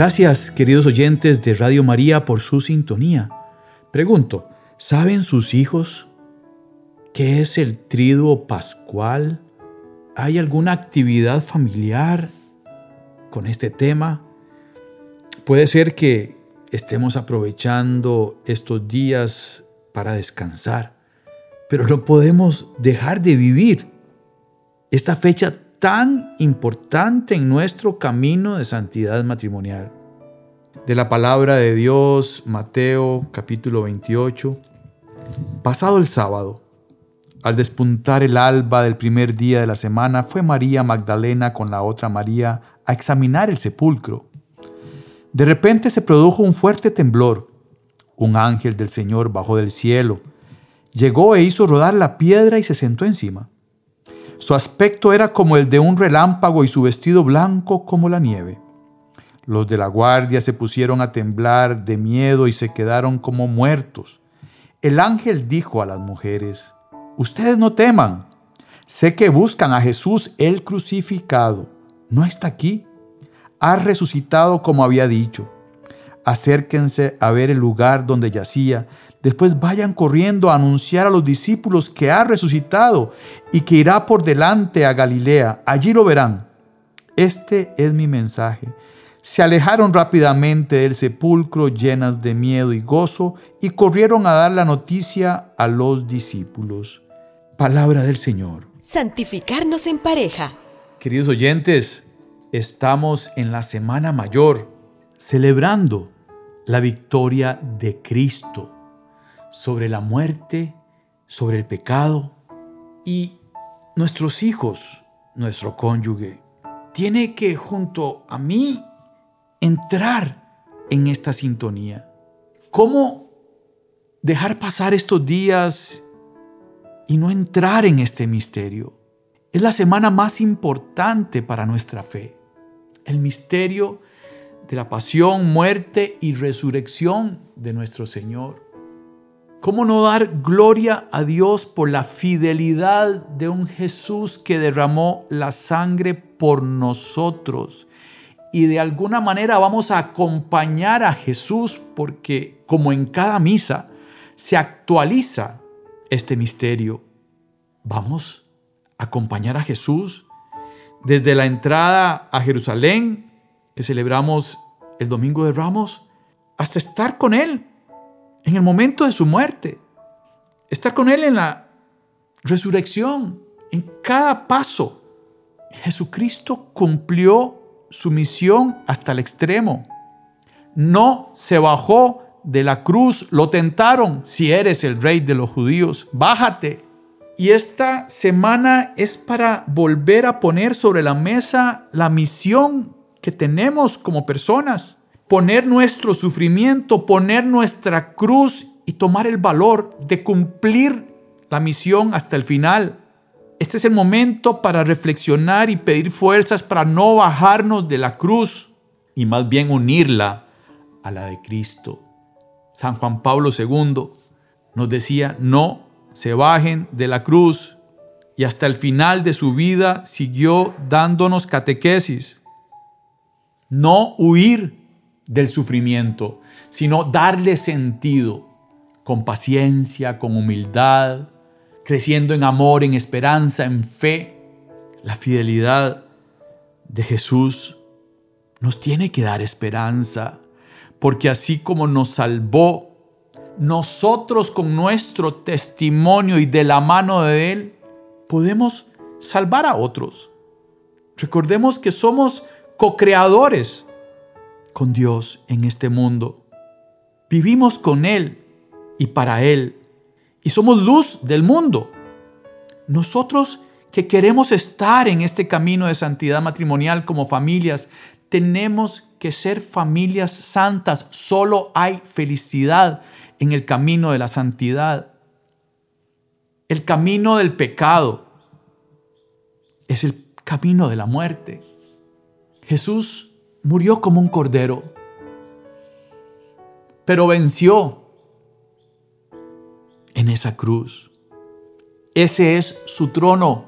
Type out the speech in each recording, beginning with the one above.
Gracias, queridos oyentes de Radio María, por su sintonía. Pregunto, ¿saben sus hijos qué es el triduo pascual? ¿Hay alguna actividad familiar con este tema? Puede ser que estemos aprovechando estos días para descansar, pero no podemos dejar de vivir esta fecha tan importante en nuestro camino de santidad matrimonial. De la palabra de Dios, Mateo capítulo 28. Pasado el sábado, al despuntar el alba del primer día de la semana, fue María Magdalena con la otra María a examinar el sepulcro. De repente se produjo un fuerte temblor. Un ángel del Señor bajó del cielo, llegó e hizo rodar la piedra y se sentó encima. Su aspecto era como el de un relámpago y su vestido blanco como la nieve. Los de la guardia se pusieron a temblar de miedo y se quedaron como muertos. El ángel dijo a las mujeres, Ustedes no teman, sé que buscan a Jesús el crucificado. No está aquí, ha resucitado como había dicho. Acérquense a ver el lugar donde yacía Después vayan corriendo a anunciar a los discípulos que ha resucitado y que irá por delante a Galilea. Allí lo verán. Este es mi mensaje. Se alejaron rápidamente del sepulcro llenas de miedo y gozo y corrieron a dar la noticia a los discípulos. Palabra del Señor. Santificarnos en pareja. Queridos oyentes, estamos en la Semana Mayor, celebrando la victoria de Cristo sobre la muerte, sobre el pecado y nuestros hijos, nuestro cónyuge, tiene que junto a mí entrar en esta sintonía. ¿Cómo dejar pasar estos días y no entrar en este misterio? Es la semana más importante para nuestra fe. El misterio de la pasión, muerte y resurrección de nuestro Señor. ¿Cómo no dar gloria a Dios por la fidelidad de un Jesús que derramó la sangre por nosotros? Y de alguna manera vamos a acompañar a Jesús porque como en cada misa se actualiza este misterio. Vamos a acompañar a Jesús desde la entrada a Jerusalén, que celebramos el Domingo de Ramos, hasta estar con Él en el momento de su muerte, estar con Él en la resurrección, en cada paso. Jesucristo cumplió su misión hasta el extremo. No se bajó de la cruz, lo tentaron, si eres el rey de los judíos, bájate. Y esta semana es para volver a poner sobre la mesa la misión que tenemos como personas poner nuestro sufrimiento, poner nuestra cruz y tomar el valor de cumplir la misión hasta el final. Este es el momento para reflexionar y pedir fuerzas para no bajarnos de la cruz y más bien unirla a la de Cristo. San Juan Pablo II nos decía, no se bajen de la cruz y hasta el final de su vida siguió dándonos catequesis. No huir del sufrimiento, sino darle sentido con paciencia, con humildad, creciendo en amor, en esperanza, en fe. La fidelidad de Jesús nos tiene que dar esperanza, porque así como nos salvó, nosotros con nuestro testimonio y de la mano de Él, podemos salvar a otros. Recordemos que somos co-creadores con Dios en este mundo. Vivimos con Él y para Él. Y somos luz del mundo. Nosotros que queremos estar en este camino de santidad matrimonial como familias, tenemos que ser familias santas. Solo hay felicidad en el camino de la santidad. El camino del pecado es el camino de la muerte. Jesús murió como un cordero, pero venció en esa cruz. Ese es su trono.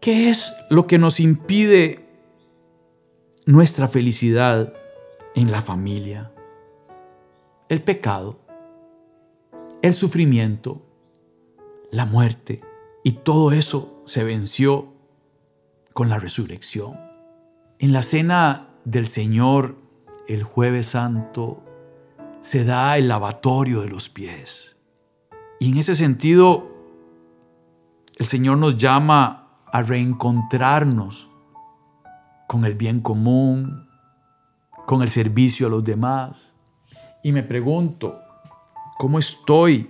¿Qué es lo que nos impide nuestra felicidad en la familia? El pecado, el sufrimiento, la muerte. Y todo eso se venció con la resurrección. En la cena del Señor, el jueves santo, se da el lavatorio de los pies. Y en ese sentido, el Señor nos llama a reencontrarnos con el bien común, con el servicio a los demás. Y me pregunto, ¿cómo estoy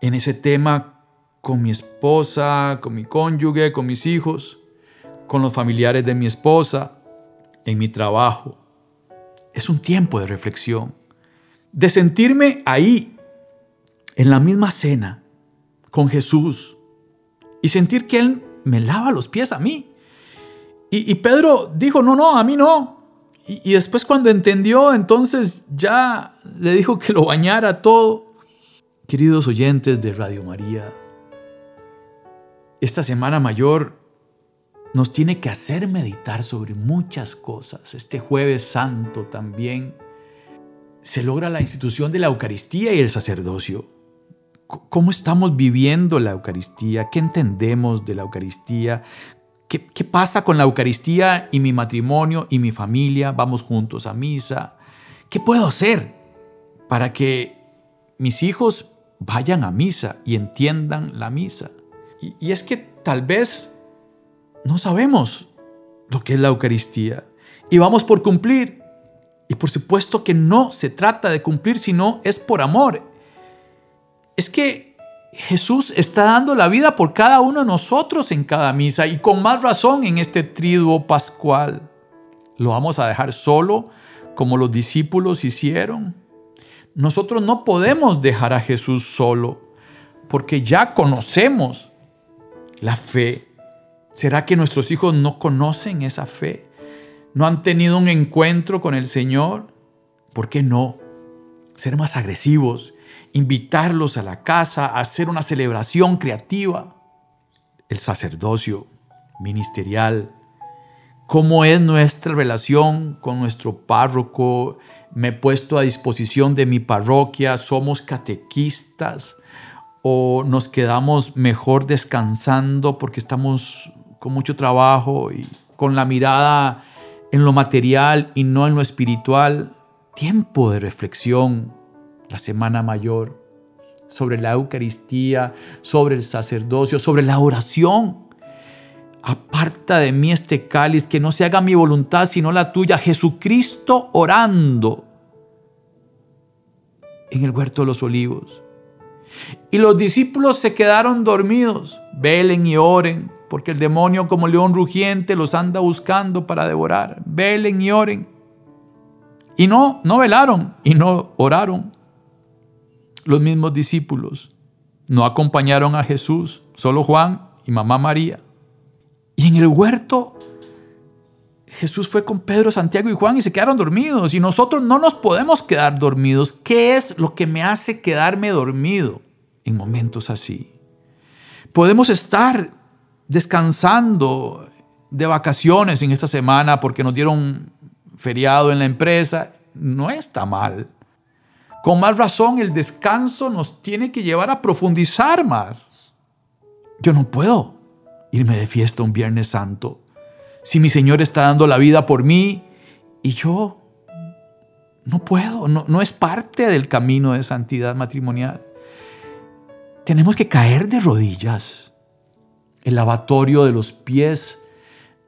en ese tema con mi esposa, con mi cónyuge, con mis hijos, con los familiares de mi esposa, en mi trabajo? Es un tiempo de reflexión, de sentirme ahí, en la misma cena, con Jesús, y sentir que Él me lava los pies a mí. Y, Pedro dijo, no, no, a mí no. Y, después cuando entendió, entonces ya le dijo que lo bañara todo. Queridos oyentes de Radio María, esta Semana Mayor nos tiene que hacer meditar sobre muchas cosas. Este jueves santo también se logra la institución de la Eucaristía y el sacerdocio. ¿Cómo estamos viviendo la Eucaristía? ¿Qué entendemos de la Eucaristía? ¿Qué, pasa con la Eucaristía y mi matrimonio y mi familia? ¿Vamos juntos a misa? ¿Qué puedo hacer para que mis hijos vayan a misa y entiendan la misa? Y, es que tal vez no sabemos lo que es la Eucaristía y vamos por cumplir. Y por supuesto que no se trata de cumplir, sino es por amor. Es que Jesús está dando la vida por cada uno de nosotros en cada misa y con más razón en este triduo pascual. ¿Lo vamos a dejar solo como los discípulos hicieron? Nosotros no podemos dejar a Jesús solo porque ya conocemos la fe. ¿Será que nuestros hijos no conocen esa fe? ¿No han tenido un encuentro con el Señor? ¿Por qué no? Ser más agresivos invitarlos a la casa, hacer una celebración creativa. El sacerdocio ministerial, cómo es nuestra relación con nuestro párroco, me he puesto a disposición de mi parroquia, somos catequistas o nos quedamos mejor descansando porque estamos con mucho trabajo y con la mirada en lo material y no en lo espiritual. Tiempo de reflexión, la Semana Mayor, sobre la Eucaristía, sobre el sacerdocio, sobre la oración. Aparta de mí este cáliz, que no se haga mi voluntad sino la tuya. Jesucristo orando en el huerto de los olivos. Y los discípulos se quedaron dormidos. Velen y oren, porque el demonio como león rugiente los anda buscando para devorar. Velen y oren. Y no, no velaron y no oraron los mismos discípulos. No acompañaron a Jesús, solo Juan y mamá María. Y en el huerto Jesús fue con Pedro, Santiago y Juan y se quedaron dormidos. Y nosotros no nos podemos quedar dormidos. ¿Qué es lo que me hace quedarme dormido en momentos así? Podemos estar descansando de vacaciones en esta semana porque nos dieron feriado en la empresa. No está mal. Con más razón, el descanso nos tiene que llevar a profundizar más. Yo no puedo irme de fiesta un Viernes Santo si mi Señor está dando la vida por mí y yo no puedo, no, no es parte del camino de santidad matrimonial. Tenemos que caer de rodillas. El lavatorio de los pies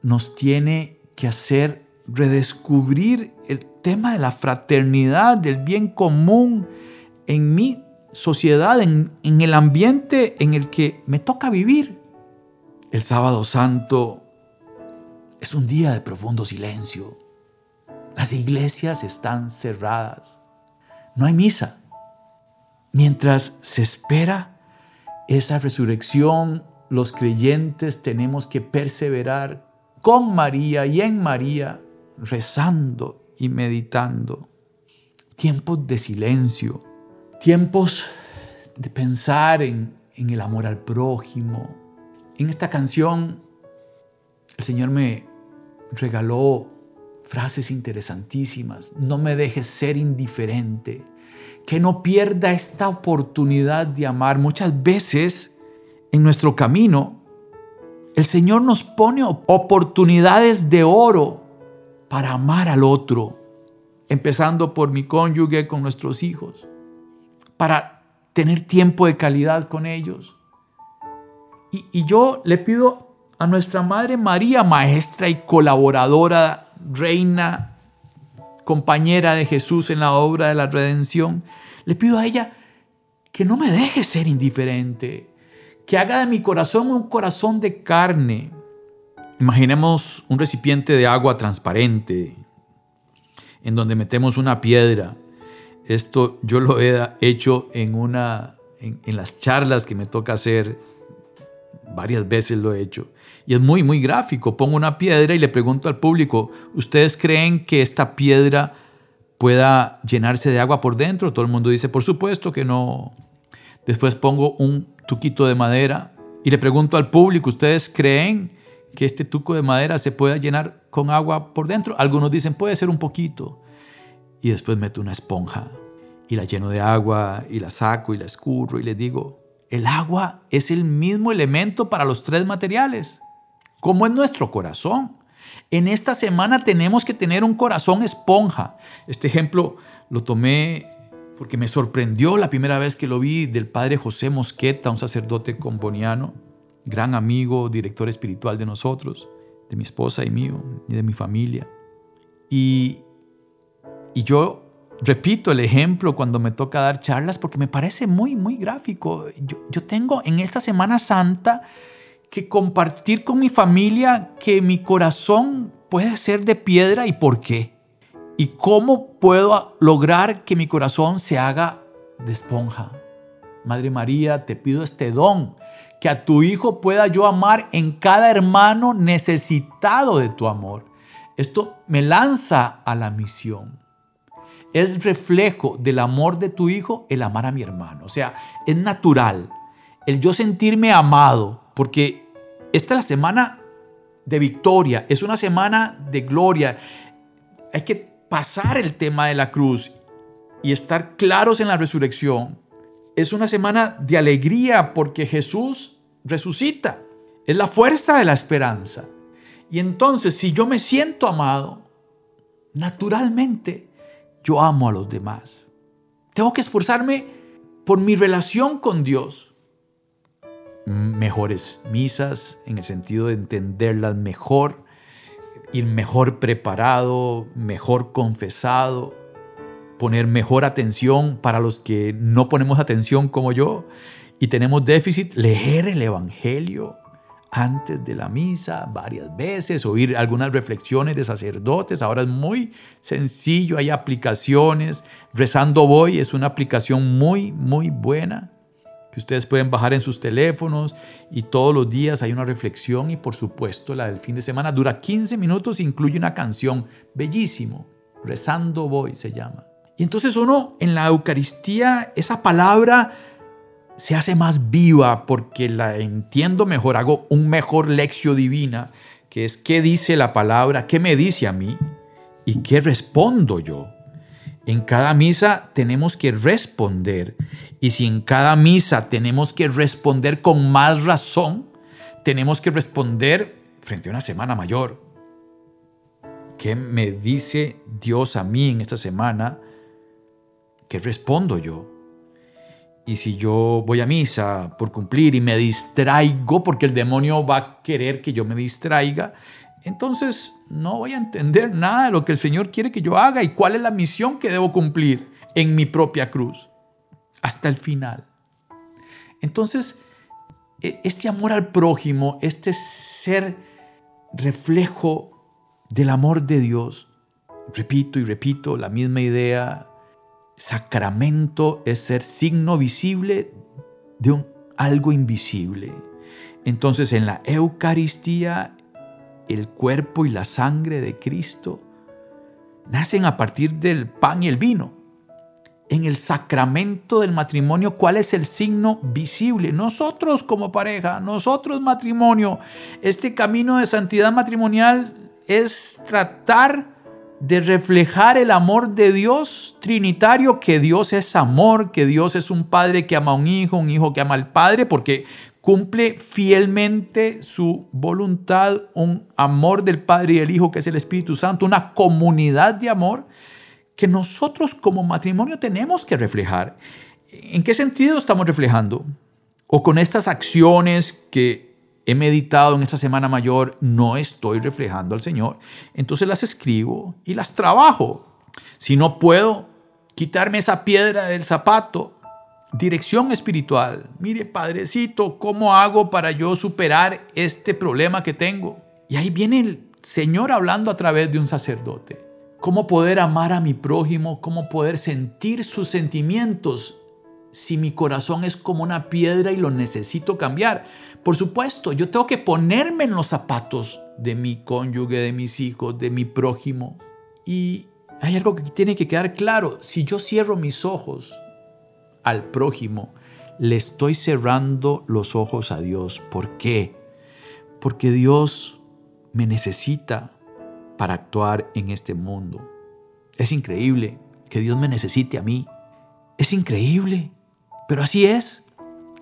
nos tiene que hacer redescubrir el tema de la fraternidad, del bien común en mi sociedad, en, el ambiente en el que me toca vivir. El sábado santo Es un día de profundo silencio. Las iglesias están cerradas. No hay misa. Mientras se espera esa resurrección, los creyentes tenemos que perseverar con María y en María, rezando y meditando. Tiempos de silencio, tiempos de pensar en, el amor al prójimo. En esta canción, el Señor me regaló frases interesantísimas. No me dejes ser indiferente que no pierda esta oportunidad de amar. Muchas veces en nuestro camino, el Señor nos pone oportunidades de oro para amar al otro, empezando por mi cónyuge con nuestros hijos, para tener tiempo de calidad con ellos. Y, y yo le pido a nuestra Madre María, maestra y colaboradora, reina, compañera de Jesús en la obra de la redención, le pido a ella que no me deje ser indiferente, que haga de mi corazón un corazón de carne. Imaginemos un recipiente de agua transparente en donde metemos una piedra. Esto yo lo he hecho en una en, las charlas que me toca hacer varias veces lo he hecho. Y es muy, muy gráfico. Pongo una piedra y le pregunto al público, ¿ustedes creen que esta piedra pueda llenarse de agua por dentro? Todo el mundo dice, por supuesto que no. Después pongo un tuquito de madera y le pregunto al público, ¿ustedes creen que este tuco de madera se pueda llenar con agua por dentro? Algunos dicen, puede ser un poquito. Y después meto una esponja y la lleno de agua y la saco y la escurro y le digo, el agua es el mismo elemento para los tres materiales como es nuestro corazón. En esta semana tenemos que tener un corazón esponja. Este ejemplo lo tomé porque me sorprendió la primera vez que lo vi del padre José Mosqueta, un sacerdote comboniano, gran amigo, director espiritual de nosotros, de mi esposa y mío, y de mi familia. Y, y yo repito el ejemplo cuando me toca dar charlas porque me parece muy, muy gráfico. Yo, yo tengo en esta Semana Santa que compartir con mi familia que mi corazón puede ser de piedra y por qué. Y cómo puedo lograr que mi corazón se haga de esponja. Madre María, te pido este don, que a tu hijo pueda yo amar en cada hermano necesitado de tu amor. Esto me lanza a la misión. Es reflejo del amor de tu hijo el amar a mi hermano. O sea, es natural el yo sentirme amado porque esta es la semana de victoria, es una semana de gloria. Hay que pasar el tema de la cruz y estar claros en la resurrección. Es una semana de alegría porque Jesús resucita. Es la fuerza de la esperanza. Y entonces, si yo me siento amado, naturalmente yo amo a los demás. Tengo que esforzarme por mi relación con Dios mejores misas, en el sentido de entenderlas mejor, ir mejor preparado, mejor confesado, poner mejor atención para los que no ponemos atención como yo y tenemos déficit, leer el Evangelio antes de la misa varias veces, oír algunas reflexiones de sacerdotes. Ahora es muy sencillo, hay aplicaciones. Rezando Voy es una aplicación muy, muy buena que ustedes pueden bajar en sus teléfonos y todos los días hay una reflexión y por supuesto la del fin de semana dura 15 minutos, incluye una canción bellísimo, rezando voy se llama. Y entonces uno en la Eucaristía esa palabra se hace más viva porque la entiendo mejor, hago un mejor lección divina, que es qué dice la palabra, qué me dice a mí y qué respondo yo. En cada misa tenemos que responder. Y si en cada misa tenemos que responder con más razón, tenemos que responder frente a una semana mayor. ¿Qué me dice Dios a mí en esta semana? ¿Qué respondo yo? Y si yo voy a misa por cumplir y me distraigo porque el demonio va a querer que yo me distraiga, entonces no voy a entender nada de lo que el Señor quiere que yo haga y cuál es la misión que debo cumplir en mi propia cruz hasta el final. Entonces, e, este amor al prójimo, este ser reflejo del amor de Dios. Repito y repito la misma idea. Sacramento es ser signo visible de un algo invisible. Entonces en la Eucaristía el cuerpo y la sangre de Cristo nacen a partir del pan y el vino. En el sacramento del matrimonio, ¿cuál es el signo visible? Nosotros como pareja, nosotros matrimonio. Este camino de santidad matrimonial es tratar de reflejar el amor de Dios trinitario, que Dios es amor, que Dios es un padre que ama a un hijo, un hijo que ama al padre, porque cumple fielmente su voluntad, un amor del Padre y del Hijo, que es el Espíritu Santo, una comunidad de amor que nosotros como matrimonio tenemos que reflejar. ¿En qué sentido estamos reflejando? O con estas acciones que he meditado en esta semana mayor, no estoy reflejando al Señor. Entonces las escribo y las trabajo. Si no puedo quitarme esa piedra del zapato, dirección espiritual. Mire, Padrecito, ¿cómo hago para yo superar este problema que tengo? Y ahí viene el Señor hablando a través de un sacerdote. ¿Cómo poder amar a mi prójimo? ¿Cómo poder sentir sus sentimientos si mi corazón es como una piedra y lo necesito cambiar? Por supuesto, yo tengo que ponerme en los zapatos de mi cónyuge, de mis hijos, de mi prójimo. Y hay algo que tiene que quedar claro. Si yo cierro mis ojos al prójimo, le estoy cerrando los ojos a Dios. ¿Por qué? Porque Dios me necesita para actuar en este mundo. Es increíble que Dios me necesite a mí. Es increíble, pero así es.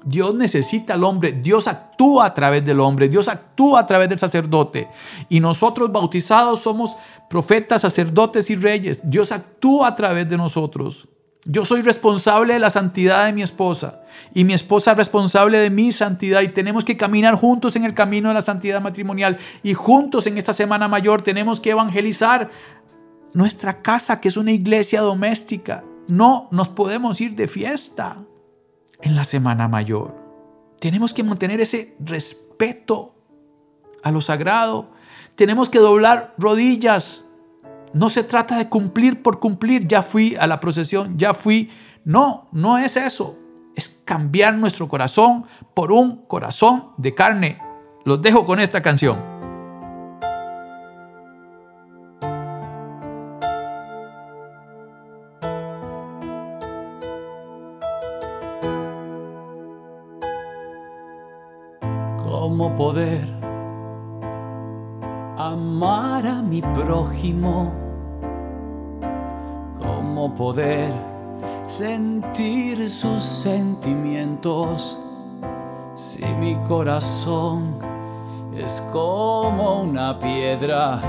Dios necesita al hombre, Dios actúa a través del hombre, Dios actúa a través del sacerdote. Y nosotros bautizados somos profetas, sacerdotes y reyes. Dios actúa a través de nosotros. Yo soy responsable de la santidad de mi esposa y mi esposa es responsable de mi santidad y tenemos que caminar juntos en el camino de la santidad matrimonial y juntos en esta semana mayor tenemos que evangelizar nuestra casa que es una iglesia doméstica. No nos podemos ir de fiesta en la semana mayor. Tenemos que mantener ese respeto a lo sagrado. Tenemos que doblar rodillas no se trata de cumplir por cumplir. Ya fui a la procesión, ya fui. No, no es eso. Es cambiar nuestro corazón por un corazón de carne. Los dejo con esta canción. ¿Cómo poder amar a mi prójimo? ¿Cómo poder sentir sus sentimientos si mi corazón es como una piedra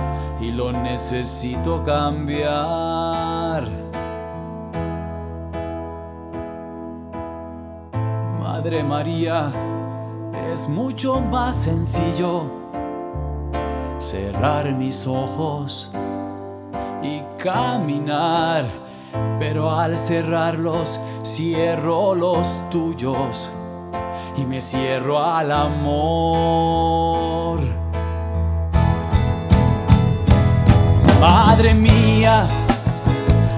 y lo necesito cambiar? Madre María, es mucho más sencillo cerrar mis ojos y caminar, pero al cerrarlos cierro los tuyos y me cierro al amor. Madre mía,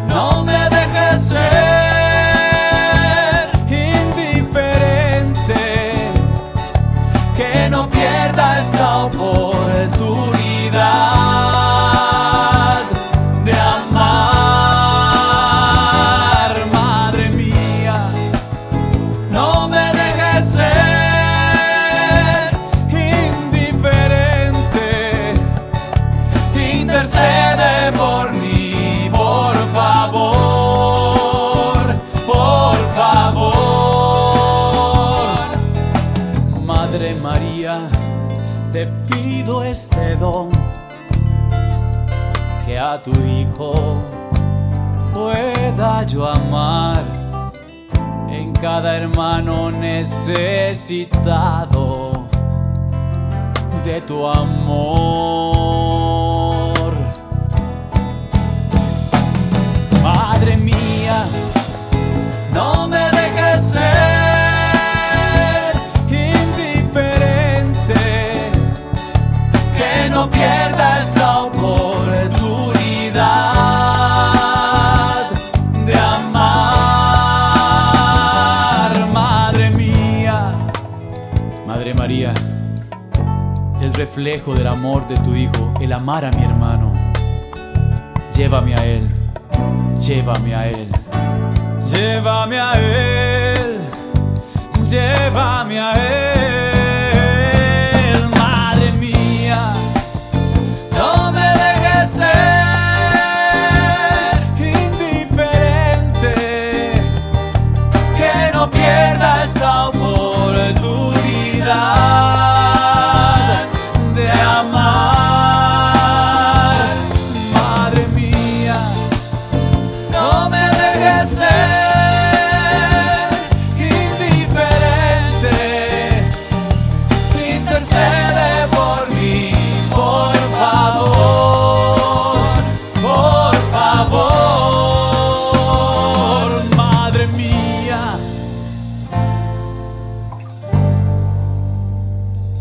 no me dejes ser tu hijo pueda yo amar en cada hermano necesitado de tu amor. Reflejo del amor de tu Hijo, el amar a mi hermano. Llévame a Él, llévame a Él, llévame a Él, llévame a Él.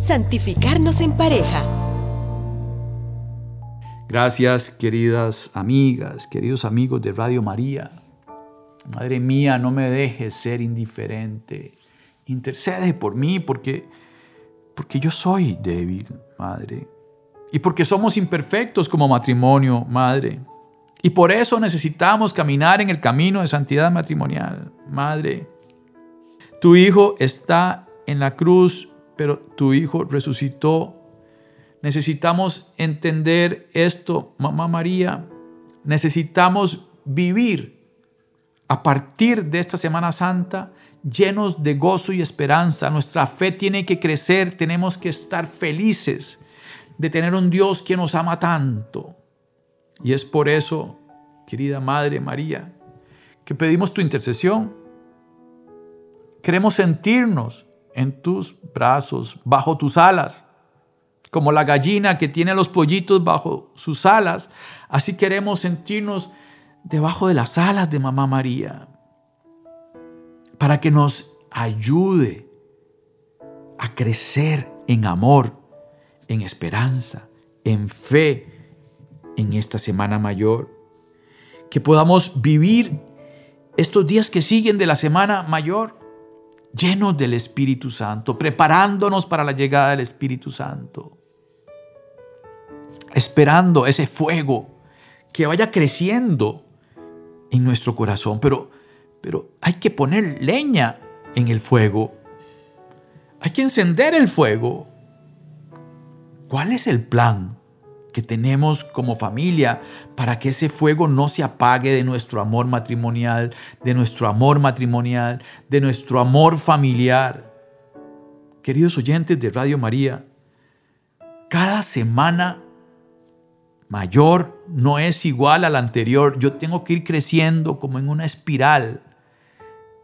Santificarnos en pareja. Gracias, queridas amigas, queridos amigos de Radio María. Madre mía, no me dejes ser indiferente. Intercede por mí porque, porque yo soy débil, Madre. Y porque somos imperfectos como matrimonio, Madre. Y por eso necesitamos caminar en el camino de santidad matrimonial, Madre. Tu hijo está en la cruz, pero tu hijo resucitó Necesitamos entender esto, mamá María. Necesitamos vivir a partir de esta Semana Santa llenos de gozo y esperanza. Nuestra fe tiene que crecer, tenemos que estar felices de tener un Dios que nos ama tanto. Y es por eso, querida Madre María, que pedimos tu intercesión. Queremos sentirnos en tus brazos, bajo tus alas como la gallina que tiene los pollitos bajo sus alas, así queremos sentirnos debajo de las alas de Mamá María, para que nos ayude a crecer en amor, en esperanza, en fe en esta Semana Mayor, que podamos vivir estos días que siguen de la Semana Mayor llenos del Espíritu Santo, preparándonos para la llegada del Espíritu Santo esperando ese fuego que vaya creciendo en nuestro corazón. Pero, pero hay que poner leña en el fuego. Hay que encender el fuego. ¿Cuál es el plan tenemos como familia para que ese fuego no se apague de nuestro amor matrimonial, de nuestro amor matrimonial, de nuestro amor familiar? Queridos oyentes de Radio María, cada semana mayor no es igual al anterior. Yo tengo que ir creciendo como en una espiral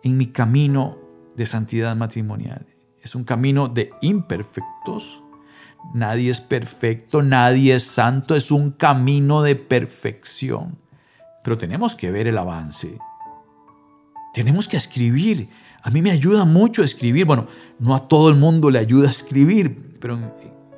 en mi camino de santidad matrimonial. Es un camino de imperfectos. Nadie es perfecto, nadie es santo, es un camino de perfección. Pero tenemos que ver el avance. Tenemos que escribir. A mí me ayuda mucho escribir. Bueno, no a todo el mundo le ayuda a escribir, pero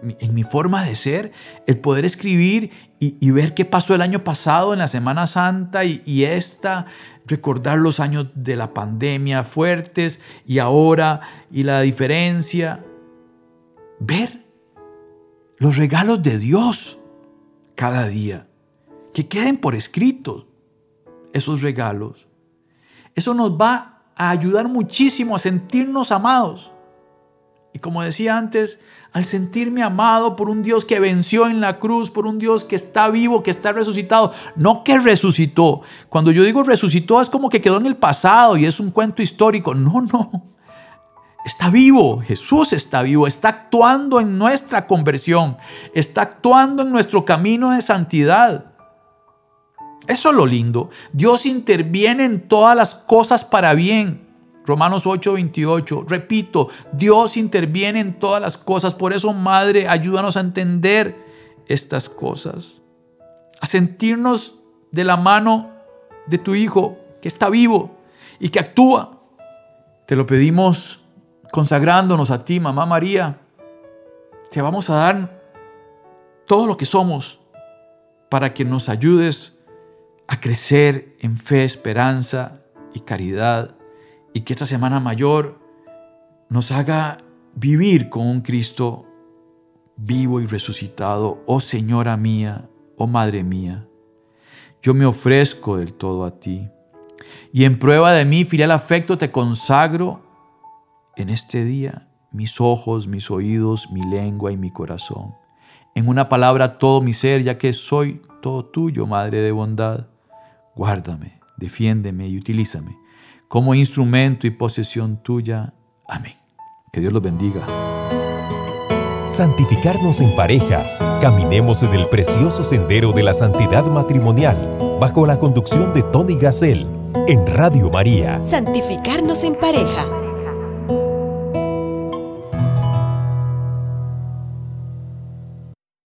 en mi forma de ser, el poder escribir y, ver qué pasó el año pasado en la Semana Santa y, y, esta, recordar los años de la pandemia fuertes y ahora y la diferencia. Ver los regalos de Dios cada día, que queden por escrito esos regalos. Eso nos va a ayudar muchísimo a sentirnos amados. Y como decía antes, al sentirme amado por un Dios que venció en la cruz, por un Dios que está vivo, que está resucitado, no que resucitó. Cuando yo digo resucitó es como que quedó en el pasado y es un cuento histórico. No, no. Está vivo, Jesús está vivo, está actuando en nuestra conversión, está actuando en nuestro camino de santidad. Eso es lo lindo. Dios interviene en todas las cosas para bien. Romanos 8:28. Repito, Dios interviene en todas las cosas. Por eso, Madre, ayúdanos a entender estas cosas. A sentirnos de la mano de tu Hijo, que está vivo y que actúa. Te lo pedimos consagrándonos a ti, Mamá María. Te vamos a dar todo lo que somos para que nos ayudes a crecer en fe, esperanza y caridad y que esta Semana Mayor nos haga vivir con un Cristo vivo y resucitado, oh Señora mía, oh Madre mía. Yo me ofrezco del todo a ti, y en prueba de mi filial afecto te consagro en este día mis ojos, mis oídos, mi lengua y mi corazón. En una palabra todo mi ser, ya que soy todo tuyo, Madre de bondad. Guárdame, defiéndeme y utilízame como instrumento y posesión tuya. Amén. Que Dios los bendiga. Santificarnos en pareja. Caminemos en el precioso sendero de la santidad matrimonial bajo la conducción de Tony Gassel en Radio María. Santificarnos en pareja.